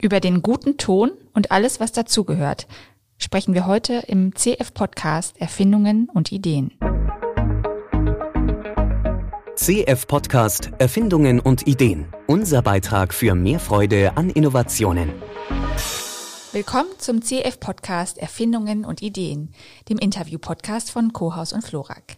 Über den guten Ton und alles, was dazugehört, sprechen wir heute im CF-Podcast Erfindungen und Ideen. CF-Podcast Erfindungen und Ideen. Unser Beitrag für mehr Freude an Innovationen. Willkommen zum CF-Podcast Erfindungen und Ideen, dem Interview-Podcast von Kohaus und Florak.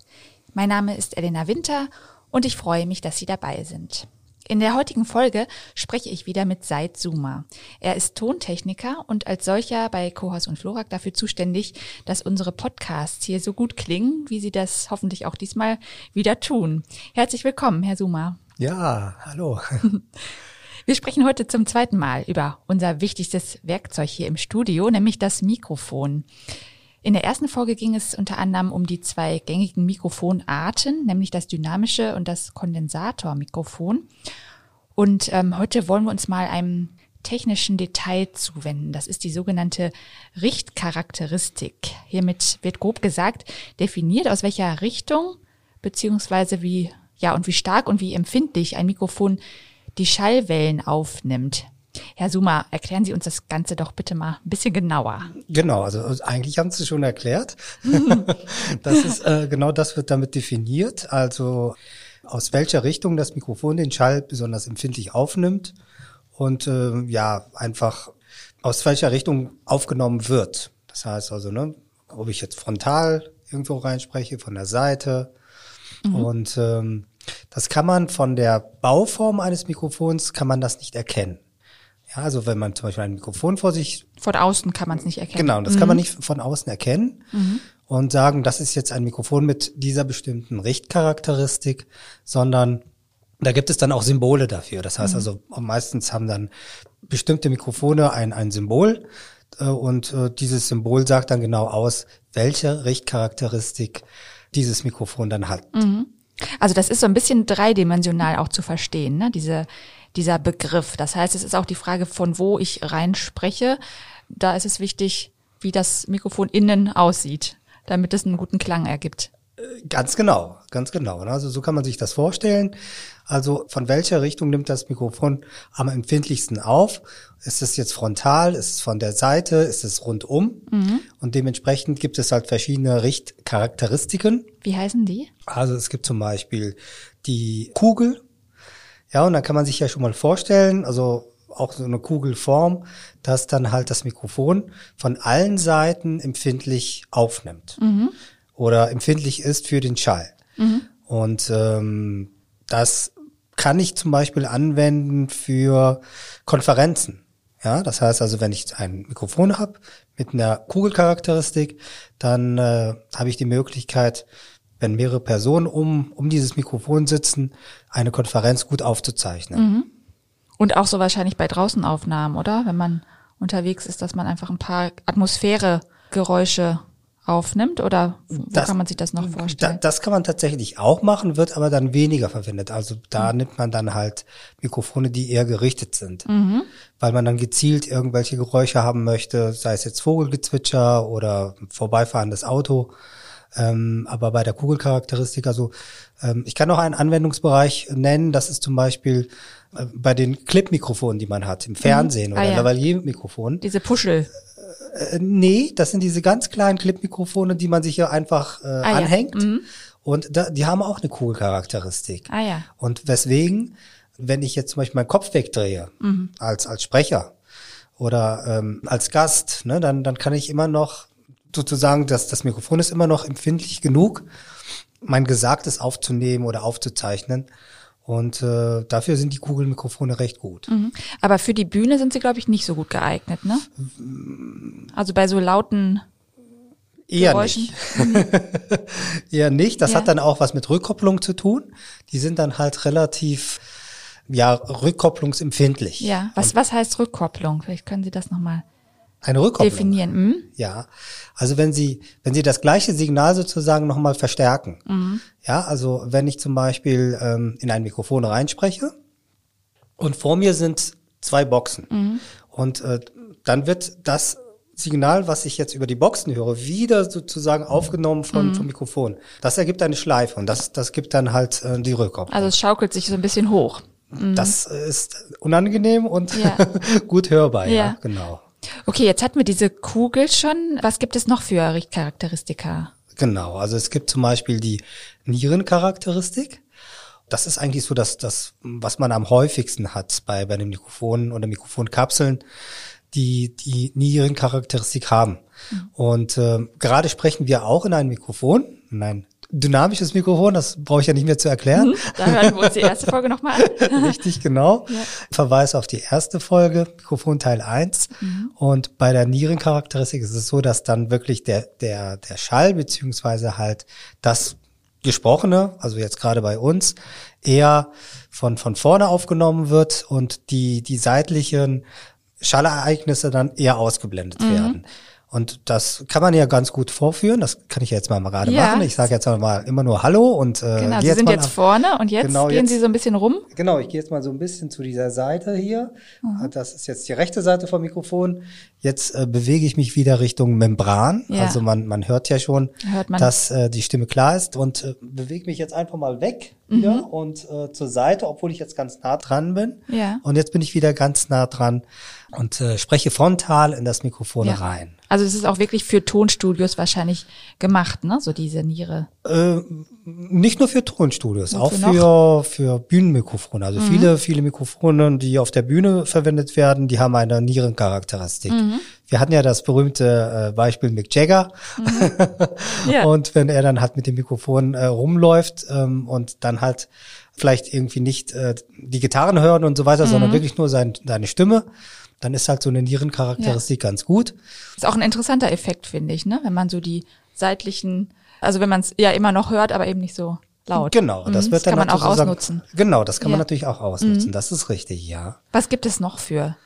Mein Name ist Elena Winter und ich freue mich, dass Sie dabei sind. In der heutigen Folge spreche ich wieder mit Seid Zuma. Er ist Tontechniker und als solcher bei Kohaus und Florak dafür zuständig, dass unsere Podcasts hier so gut klingen, wie sie das hoffentlich auch diesmal wieder tun. Herzlich willkommen, Herr Zuma. Ja, hallo. Wir sprechen heute zum zweiten Mal über unser wichtigstes Werkzeug hier im Studio, nämlich das Mikrofon. In der ersten Folge ging es unter anderem um die zwei gängigen Mikrofonarten, nämlich das dynamische und das Kondensatormikrofon. Und ähm, heute wollen wir uns mal einem technischen Detail zuwenden. Das ist die sogenannte Richtcharakteristik. Hiermit wird grob gesagt definiert, aus welcher Richtung beziehungsweise wie ja und wie stark und wie empfindlich ein Mikrofon die Schallwellen aufnimmt. Herr Suma, erklären Sie uns das Ganze doch bitte mal ein bisschen genauer. Genau, also eigentlich haben Sie es schon erklärt. das ist äh, genau das wird damit definiert. Also aus welcher Richtung das Mikrofon den Schall besonders empfindlich aufnimmt und äh, ja einfach aus welcher Richtung aufgenommen wird. Das heißt also, ne, ob ich jetzt frontal irgendwo reinspreche, von der Seite mhm. und ähm, das kann man von der Bauform eines Mikrofons kann man das nicht erkennen. Ja, also wenn man zum Beispiel ein Mikrofon vor sich. Von außen kann man es nicht erkennen. Genau, das mhm. kann man mhm. nicht von außen erkennen mhm. und sagen, das ist jetzt ein Mikrofon mit dieser bestimmten Richtcharakteristik, sondern da gibt es dann auch Symbole dafür. Das heißt mhm. also, meistens haben dann bestimmte Mikrofone ein, ein Symbol äh, und äh, dieses Symbol sagt dann genau aus, welche Richtcharakteristik dieses Mikrofon dann hat. Mhm. Also das ist so ein bisschen dreidimensional auch zu verstehen, ne? diese dieser Begriff. Das heißt, es ist auch die Frage, von wo ich rein spreche. Da ist es wichtig, wie das Mikrofon innen aussieht, damit es einen guten Klang ergibt. Ganz genau, ganz genau. Also so kann man sich das vorstellen. Also von welcher Richtung nimmt das Mikrofon am empfindlichsten auf? Ist es jetzt frontal? Ist es von der Seite? Ist es rundum? Mhm. Und dementsprechend gibt es halt verschiedene Richtcharakteristiken. Wie heißen die? Also es gibt zum Beispiel die Kugel, ja, und dann kann man sich ja schon mal vorstellen, also auch so eine Kugelform, dass dann halt das Mikrofon von allen Seiten empfindlich aufnimmt mhm. oder empfindlich ist für den Schall. Mhm. Und ähm, das kann ich zum Beispiel anwenden für Konferenzen. Ja, das heißt also, wenn ich ein Mikrofon habe mit einer Kugelcharakteristik, dann äh, habe ich die Möglichkeit, wenn mehrere Personen um, um dieses Mikrofon sitzen, eine Konferenz gut aufzuzeichnen. Mhm. Und auch so wahrscheinlich bei Draußenaufnahmen, oder? Wenn man unterwegs ist, dass man einfach ein paar Atmosphäregeräusche aufnimmt oder wo das, kann man sich das noch vorstellen? Da, das kann man tatsächlich auch machen, wird aber dann weniger verwendet. Also da mhm. nimmt man dann halt Mikrofone, die eher gerichtet sind, mhm. weil man dann gezielt irgendwelche Geräusche haben möchte, sei es jetzt Vogelgezwitscher oder vorbeifahrendes Auto. Ähm, aber bei der Kugelcharakteristik, also ähm, ich kann noch einen Anwendungsbereich nennen, das ist zum Beispiel äh, bei den Clip-Mikrofonen, die man hat, im Fernsehen mhm. ah, oder ja. Lavalier-Mikrofon. Diese Puschel. Äh, nee, das sind diese ganz kleinen Clip-Mikrofone, die man sich hier einfach äh, ah, anhängt. Ja. Mhm. Und da, die haben auch eine Kugelcharakteristik. Ah ja. Und weswegen, wenn ich jetzt zum Beispiel meinen Kopf wegdrehe, mhm. als, als Sprecher oder ähm, als Gast, ne, dann, dann kann ich immer noch sozusagen, dass das Mikrofon ist immer noch empfindlich genug, mein Gesagtes aufzunehmen oder aufzuzeichnen. Und äh, dafür sind die Kugelmikrofone recht gut. Mhm. Aber für die Bühne sind sie, glaube ich, nicht so gut geeignet, ne? Also bei so lauten Eher Geräuschen. nicht. Eher nicht. Das ja. hat dann auch was mit Rückkopplung zu tun. Die sind dann halt relativ ja rückkopplungsempfindlich. Ja. Was was heißt Rückkopplung? Vielleicht können Sie das nochmal eine Rückkopplung. Definieren. Mhm. Ja. Also wenn Sie, wenn Sie das gleiche Signal sozusagen nochmal verstärken. Mhm. Ja, also wenn ich zum Beispiel ähm, in ein Mikrofon reinspreche und vor mir sind zwei Boxen mhm. und äh, dann wird das Signal, was ich jetzt über die Boxen höre, wieder sozusagen aufgenommen von, mhm. vom Mikrofon. Das ergibt eine Schleife und das, das gibt dann halt äh, die Rückkopplung. Also es schaukelt sich so ein bisschen hoch. das ist unangenehm und Ja. gut hörbar, ja. Ja. genau. Okay, jetzt hatten wir diese Kugel schon. Was gibt es noch für Richtcharakteristika? Genau, also es gibt zum Beispiel die Nierencharakteristik. Das ist eigentlich so das, das, was man am häufigsten hat bei, bei den Mikrofonen oder Mikrofonkapseln, die die Nierencharakteristik haben. Und äh, gerade sprechen wir auch in ein Mikrofon, in ein dynamisches Mikrofon, das brauche ich ja nicht mehr zu erklären. Da hören wir uns die erste Folge nochmal an. Richtig, genau. Verweis auf die erste Folge, Mikrofon Teil 1. Und bei der Nierencharakteristik ist es so, dass dann wirklich der, der, der Schall beziehungsweise halt das Gesprochene, also jetzt gerade bei uns, eher von, von vorne aufgenommen wird und die, die seitlichen Schallereignisse dann eher ausgeblendet Mhm. werden. Und das kann man ja ganz gut vorführen. Das kann ich jetzt mal gerade Ja. machen. Ich sage jetzt mal immer nur Hallo und äh, Genau, Sie jetzt sind jetzt nach- vorne und jetzt Genau, gehen jetzt- Sie so ein bisschen rum. Genau, ich gehe jetzt mal so ein bisschen zu dieser Seite hier. Mhm. Das ist jetzt die rechte Seite vom Mikrofon. Jetzt äh, bewege ich mich wieder Richtung Membran. Ja. Also man, man hört ja schon, Hört man. dass äh, die Stimme klar ist und äh, bewege mich jetzt einfach mal weg Mhm. wieder und äh, zur Seite, obwohl ich jetzt ganz nah dran bin. Ja. Und jetzt bin ich wieder ganz nah dran und äh, spreche frontal in das Mikrofon Ja. rein. Also es ist auch wirklich für Tonstudios wahrscheinlich gemacht, ne? So diese Niere. Äh, nicht nur für Tonstudios, auch für, für Bühnenmikrofone. Also viele, viele Mikrofone, die auf der Bühne verwendet werden, die haben eine Nierencharakteristik. Wir hatten ja das berühmte äh, Beispiel Mick Jagger. Ja. Und wenn er dann halt mit dem Mikrofon äh, rumläuft ähm, und dann halt vielleicht irgendwie nicht äh, die Gitarren hören und so weiter, sondern wirklich nur sein, seine Stimme, dann ist halt so eine Nierencharakteristik ganz gut. Ist auch ein interessanter Effekt, finde ich, ne? Wenn man so die seitlichen, also wenn man es ja immer noch hört, aber eben nicht so laut. Genau, das Mhm, wird dann kann man auch natürlich sozusagen- ausnutzen. Genau, das kann man Ja. Mhm. natürlich auch ausnutzen. Das ist richtig, ja. Was gibt es noch für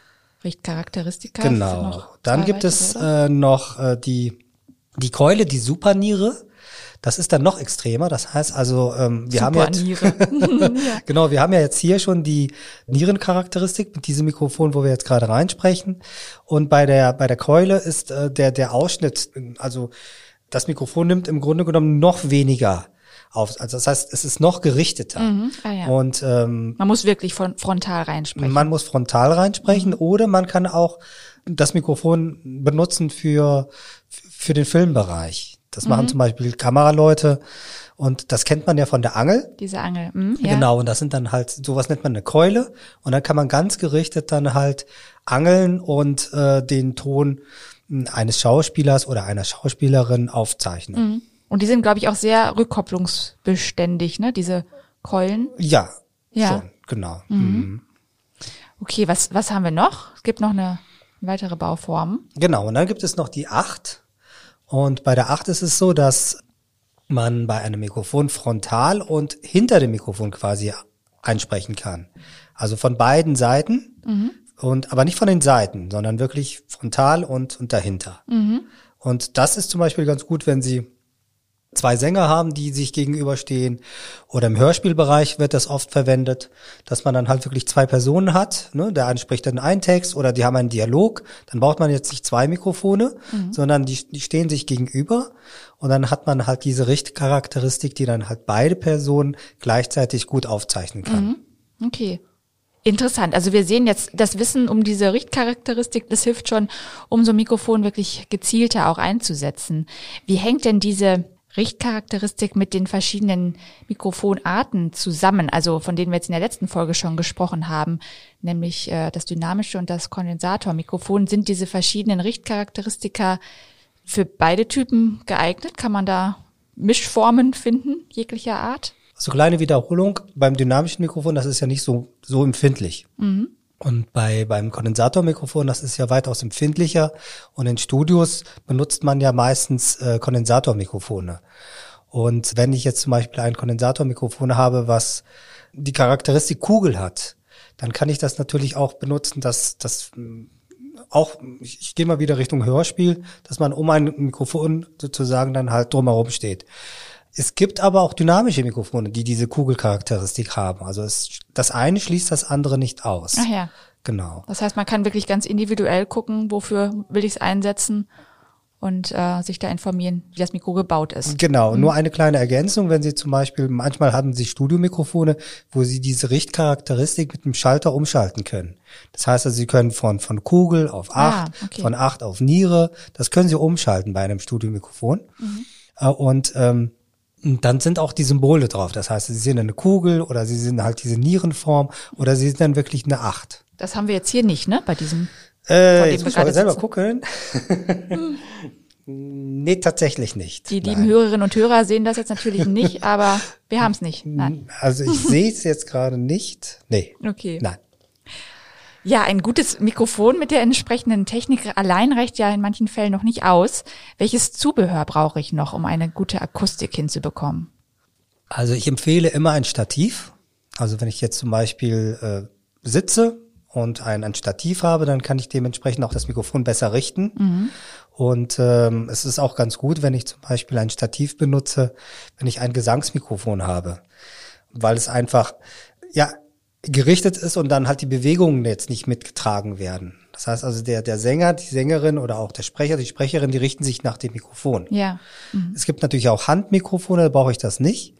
Richtcharakteristika? Genau. Dann gibt es äh, noch äh, die die Keule, die Superniere. Das ist dann noch extremer. Das heißt also, ähm, wir haben jetzt Superniere. genau, wir haben ja jetzt hier schon die Nierencharakteristik mit diesem Mikrofon, wo wir jetzt gerade reinsprechen. Und bei der bei der Keule ist äh, der der Ausschnitt, also das Mikrofon nimmt im Grunde genommen noch weniger auf. Also das heißt, es ist noch gerichteter. Ah, ja. Und ähm, Man muss wirklich von frontal reinsprechen. man muss frontal reinsprechen oder man kann auch das Mikrofon benutzen für, für den Filmbereich. Das machen zum Beispiel Kameraleute und das kennt man ja von der Angel. Diese Angel. Mhm, ja. Genau, und das sind dann halt, sowas nennt man eine Keule und dann kann man ganz gerichtet dann halt angeln und äh, den Ton mh, eines Schauspielers oder einer Schauspielerin aufzeichnen. Mhm. Und die sind, glaube ich, auch sehr rückkopplungsbeständig, ne? Diese Keulen. Ja, Ja. schon, genau. Mhm. Okay, was, was haben wir noch? Es gibt noch eine weitere Bauform. Genau, und dann gibt es noch die acht. Und bei der acht ist es so, dass man bei einem Mikrofon frontal und hinter dem Mikrofon quasi einsprechen kann. Also von beiden Seiten und aber nicht von den Seiten, sondern wirklich frontal und, und dahinter. Und das ist zum Beispiel ganz gut, wenn Sie zwei Sänger haben, die sich gegenüberstehen. Oder im Hörspielbereich wird das oft verwendet, dass man dann halt wirklich zwei Personen hat. Ne? Der eine spricht dann einen Text oder die haben einen Dialog. Dann braucht man jetzt nicht zwei Mikrofone, sondern die, die stehen sich gegenüber. Und dann hat man halt diese Richtcharakteristik, die dann halt beide Personen gleichzeitig gut aufzeichnen kann. Okay. Interessant. Also wir sehen jetzt das Wissen um diese Richtcharakteristik, das hilft schon, um so ein Mikrofon wirklich gezielter auch einzusetzen. Wie hängt denn diese Richtcharakteristik mit den verschiedenen Mikrofonarten zusammen, also von denen wir jetzt in der letzten Folge schon gesprochen haben, nämlich äh, das dynamische und das Kondensatormikrofon. Sind diese verschiedenen Richtcharakteristika für beide Typen geeignet? Kann man da Mischformen finden, jeglicher Art? So kleine Wiederholung beim dynamischen Mikrofon, das ist ja nicht so, so empfindlich. Und bei, beim Kondensatormikrofon, das ist ja weitaus empfindlicher. Und in Studios benutzt man ja meistens äh, Kondensatormikrofone. Und wenn ich jetzt zum Beispiel ein Kondensatormikrofon habe, was die Charakteristik Kugel hat, dann kann ich das natürlich auch benutzen, dass das mh, auch, ich, ich gehe mal wieder Richtung Hörspiel, dass man um ein Mikrofon sozusagen dann halt drumherum steht. Es gibt aber auch dynamische Mikrofone, die diese Kugelcharakteristik haben. Also es, das eine schließt das andere nicht aus. Ach ja. Genau. Das heißt, man kann wirklich ganz individuell gucken, wofür will ich es einsetzen und äh, sich da informieren, wie das Mikro gebaut ist. Genau, nur eine kleine Ergänzung, wenn Sie zum Beispiel, manchmal haben Sie Studiomikrofone, wo Sie diese Richtcharakteristik mit dem Schalter umschalten können. Das heißt also, Sie können von, von Kugel auf Ah, acht, okay. von acht auf Niere, das können Sie umschalten bei einem Studiomikrofon. Äh, Und ähm, dann sind auch die Symbole drauf. Das heißt, Sie sind eine Kugel oder Sie sind halt diese Nierenform oder Sie sind dann wirklich eine Acht. Das haben wir jetzt hier nicht, ne? Bei diesem. Äh, jetzt muss ich selber sitzen. gucken. nee, tatsächlich nicht. Die lieben Nein. Hörerinnen und Hörer sehen das jetzt natürlich nicht, aber wir haben es nicht. Nein. Also ich sehe es jetzt gerade nicht. Nee. Okay. Nein. Ja, ein gutes Mikrofon mit der entsprechenden Technik allein reicht ja in manchen Fällen noch nicht aus. Welches Zubehör brauche ich noch, um eine gute Akustik hinzubekommen? Also ich empfehle immer ein Stativ. Also wenn ich jetzt zum Beispiel äh, sitze und ein, ein Stativ habe, dann kann ich dementsprechend auch das Mikrofon besser richten. Und ähm, es ist auch ganz gut, wenn ich zum Beispiel ein Stativ benutze, wenn ich ein Gesangsmikrofon habe, weil es einfach ja gerichtet ist und dann halt die Bewegungen jetzt nicht mitgetragen werden. Das heißt also der der Sänger, die Sängerin oder auch der Sprecher, die Sprecherin, die richten sich nach dem Mikrofon. Ja. Es gibt natürlich auch Handmikrofone, da brauche ich das nicht.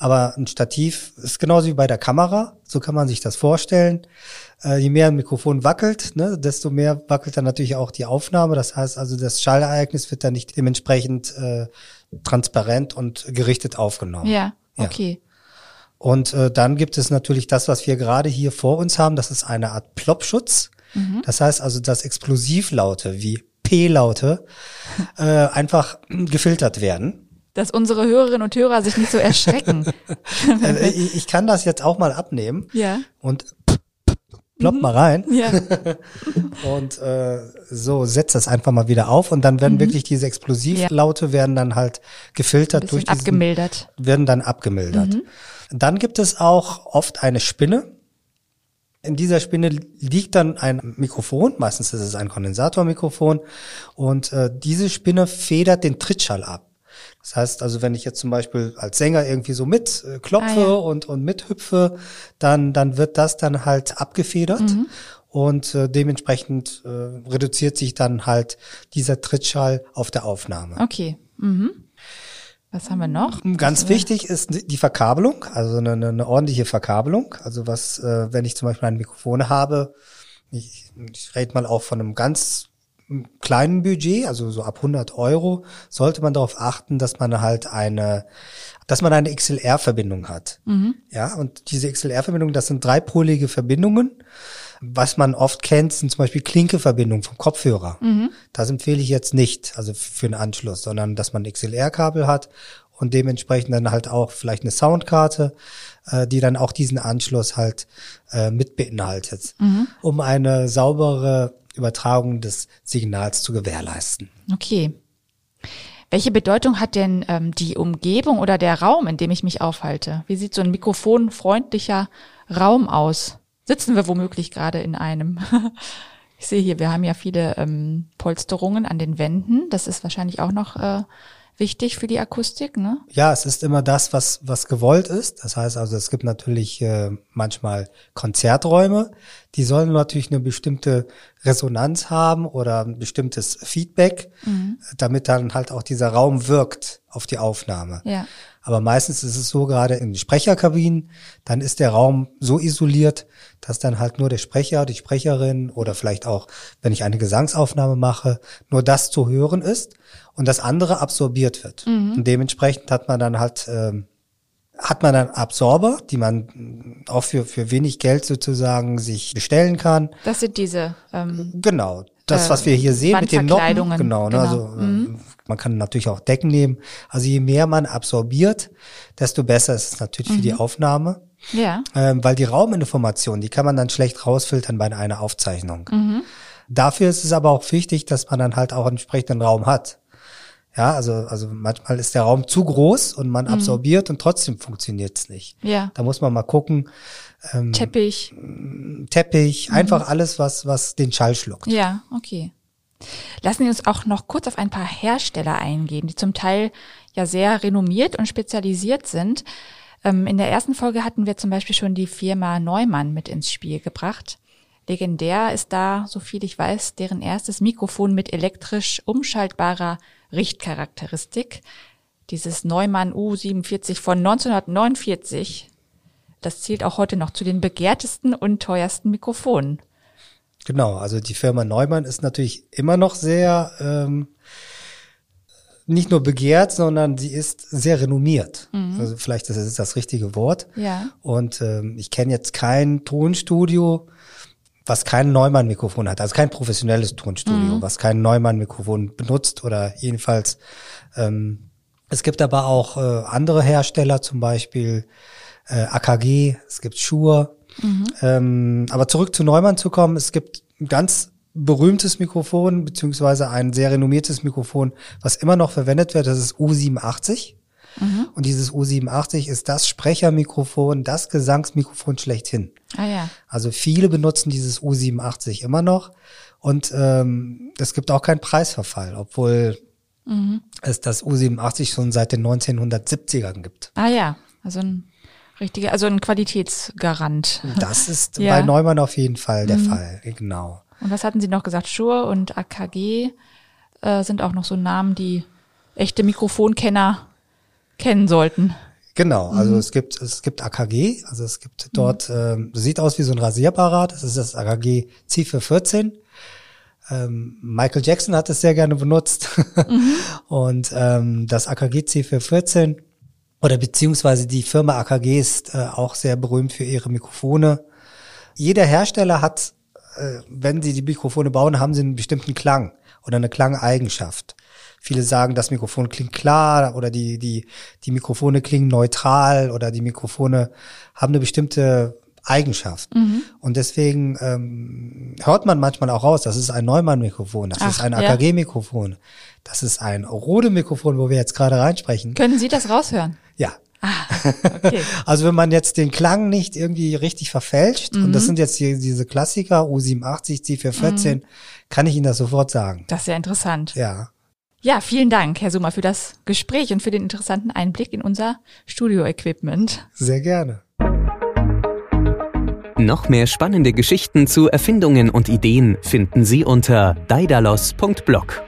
Aber ein Stativ ist genauso wie bei der Kamera. So kann man sich das vorstellen. Äh, je mehr ein Mikrofon wackelt, ne, desto mehr wackelt dann natürlich auch die Aufnahme. Das heißt also, das Schallereignis wird dann nicht dementsprechend äh, transparent und gerichtet aufgenommen. Ja. Ja. Und äh, dann gibt es natürlich das, was wir gerade hier vor uns haben. Das ist eine Art Plopschutz. Das heißt also, dass Explosivlaute wie P-Laute äh, einfach gefiltert werden. Dass unsere Hörerinnen und Hörer sich nicht so erschrecken. Äh, ich, ich kann das jetzt auch mal abnehmen ja. und plopp mal rein Ja. und äh, so setzt das einfach mal wieder auf und dann werden wirklich diese Explosivlaute werden dann halt gefiltert durch diesen, abgemildert. werden dann abgemildert. Dann gibt es auch oft eine Spinne. In dieser Spinne liegt dann ein Mikrofon, meistens ist es ein Kondensatormikrofon und äh, diese Spinne federt den Trittschall ab. Das heißt also, wenn ich jetzt zum Beispiel als Sänger irgendwie so mit äh, klopfe Ah, ja. und, und mithüpfe, dann, dann wird das dann halt abgefedert und äh, dementsprechend äh, reduziert sich dann halt dieser Trittschall auf der Aufnahme. Okay. Mhm. Was haben wir noch? Ganz wichtig ist die Verkabelung, also eine, eine ordentliche Verkabelung. Also was, äh, wenn ich zum Beispiel ein Mikrofon habe, ich, ich rede mal auch von einem ganz kleinen Budget, also so ab 100 Euro, sollte man darauf achten, dass man halt eine, dass man eine XLR-Verbindung hat. Ja, und diese XLR-Verbindung, das sind dreipolige Verbindungen. Was man oft kennt, sind zum Beispiel Klinke-Verbindungen vom Kopfhörer. Das empfehle ich jetzt nicht, also für einen Anschluss, sondern dass man ein XLR-Kabel hat und dementsprechend dann halt auch vielleicht eine Soundkarte, äh, die dann auch diesen Anschluss halt äh, mit beinhaltet, um eine saubere Übertragung des Signals zu gewährleisten. Okay. Welche Bedeutung hat denn ähm, die Umgebung oder der Raum, in dem ich mich aufhalte? Wie sieht so ein mikrofonfreundlicher Raum aus? Sitzen wir womöglich gerade in einem? ich sehe hier, wir haben ja viele ähm, Polsterungen an den Wänden. Das ist wahrscheinlich auch noch äh, wichtig für die Akustik, ne? Ja, es ist immer das, was, was gewollt ist. Das heißt also, es gibt natürlich äh, manchmal Konzerträume, die sollen natürlich eine bestimmte Resonanz haben oder ein bestimmtes Feedback, damit dann halt auch dieser Raum wirkt auf die Aufnahme. Ja. Aber meistens ist es so, gerade in den Sprecherkabinen, dann ist der Raum so isoliert, dass dann halt nur der Sprecher, die Sprecherin oder vielleicht auch, wenn ich eine Gesangsaufnahme mache, nur das zu hören ist und das andere absorbiert wird. Und dementsprechend hat man dann halt, ähm, hat man dann Absorber, die man auch für, für wenig Geld sozusagen sich bestellen kann. Das sind diese ähm, Genau. Das, was wir hier sehen mit den Noppen. Wandverkleidungen, Genau, ne, genau. also äh, man kann natürlich auch Decken nehmen. Also je mehr man absorbiert, desto besser ist es natürlich für die Mhm. Aufnahme. ja. Ähm, weil die Rauminformation, die kann man dann schlecht rausfiltern bei einer Aufzeichnung. Mhm. Dafür ist es aber auch wichtig, dass man dann halt auch einen entsprechenden Raum hat. Ja, also, also manchmal ist der Raum zu groß und man absorbiert und trotzdem funktioniert es nicht. Mhm. Ja. Da muss man mal gucken, Teppich. Teppich, einfach alles, was, was den Schall schluckt. Ja, okay. Lassen Sie uns auch noch kurz auf ein paar Hersteller eingehen, die zum Teil ja sehr renommiert und spezialisiert sind. Ähm, in der ersten Folge hatten wir zum Beispiel schon die Firma Neumann mit ins Spiel gebracht. Legendär ist da, so viel ich weiß, deren erstes Mikrofon mit elektrisch umschaltbarer Richtcharakteristik. Dieses Neumann U47 von 1949. Das zählt auch heute noch zu den begehrtesten und teuersten Mikrofonen. Genau, also die Firma Neumann ist natürlich immer noch sehr ähm, nicht nur begehrt, sondern sie ist sehr renommiert. Mhm. Also vielleicht ist das das richtige Wort. Ja. Und ähm, ich kenne jetzt kein Tonstudio, was kein Neumann-Mikrofon hat, also kein professionelles Tonstudio, mhm. was kein Neumann-Mikrofon benutzt oder jedenfalls. Ähm, es gibt aber auch äh, andere Hersteller, zum Beispiel äh, AKG, es gibt Shure. Mhm. Ähm, aber zurück zu Neumann zu kommen, es gibt ganz berühmtes Mikrofon, beziehungsweise ein sehr renommiertes Mikrofon, was immer noch verwendet wird, das ist U87. Mhm. Und dieses U87 ist das Sprechermikrofon, das Gesangsmikrofon schlechthin. Ah ja. Also viele benutzen dieses U87 immer noch. Und ähm, es gibt auch keinen Preisverfall, obwohl mhm. es das U87 schon seit den 1970ern gibt. Ah ja, also ein richtiger, also ein Qualitätsgarant. Das ist ja. bei Neumann auf jeden Fall der mhm. Fall, genau. Und was hatten Sie noch gesagt? Schur und AKG äh, sind auch noch so Namen, die echte Mikrofonkenner kennen sollten. Genau, also mhm. es gibt es gibt AKG, also es gibt dort, mhm. ähm, sieht aus wie so ein Rasierapparat, das ist das AKG C414. Ähm, Michael Jackson hat es sehr gerne benutzt mhm. und ähm, das AKG C414 oder beziehungsweise die Firma AKG ist äh, auch sehr berühmt für ihre Mikrofone. Jeder Hersteller hat äh, wenn sie die Mikrofone bauen, haben sie einen bestimmten Klang oder eine Klangeigenschaft. Viele sagen, das Mikrofon klingt klar oder die, die, die Mikrofone klingen neutral oder die Mikrofone haben eine bestimmte Eigenschaft. Mhm. Und deswegen ähm, hört man manchmal auch raus, das ist ein Neumann-Mikrofon, das Ach, ist ein AKG-Mikrofon, das ist ein Rode-Mikrofon, wo wir jetzt gerade reinsprechen. Können Sie das raushören? Ja, Ah, okay. also wenn man jetzt den Klang nicht irgendwie richtig verfälscht, mhm. und das mhm. sind jetzt die, diese Klassiker, U87, C414, mhm. kann ich Ihnen das sofort sagen. Das ist ja interessant. Ja. Ja, vielen Dank, Herr Summer, für das Gespräch und für den interessanten Einblick in unser Studio-Equipment. Sehr gerne. Noch mehr spannende Geschichten zu Erfindungen und Ideen finden Sie unter daidalos.blog.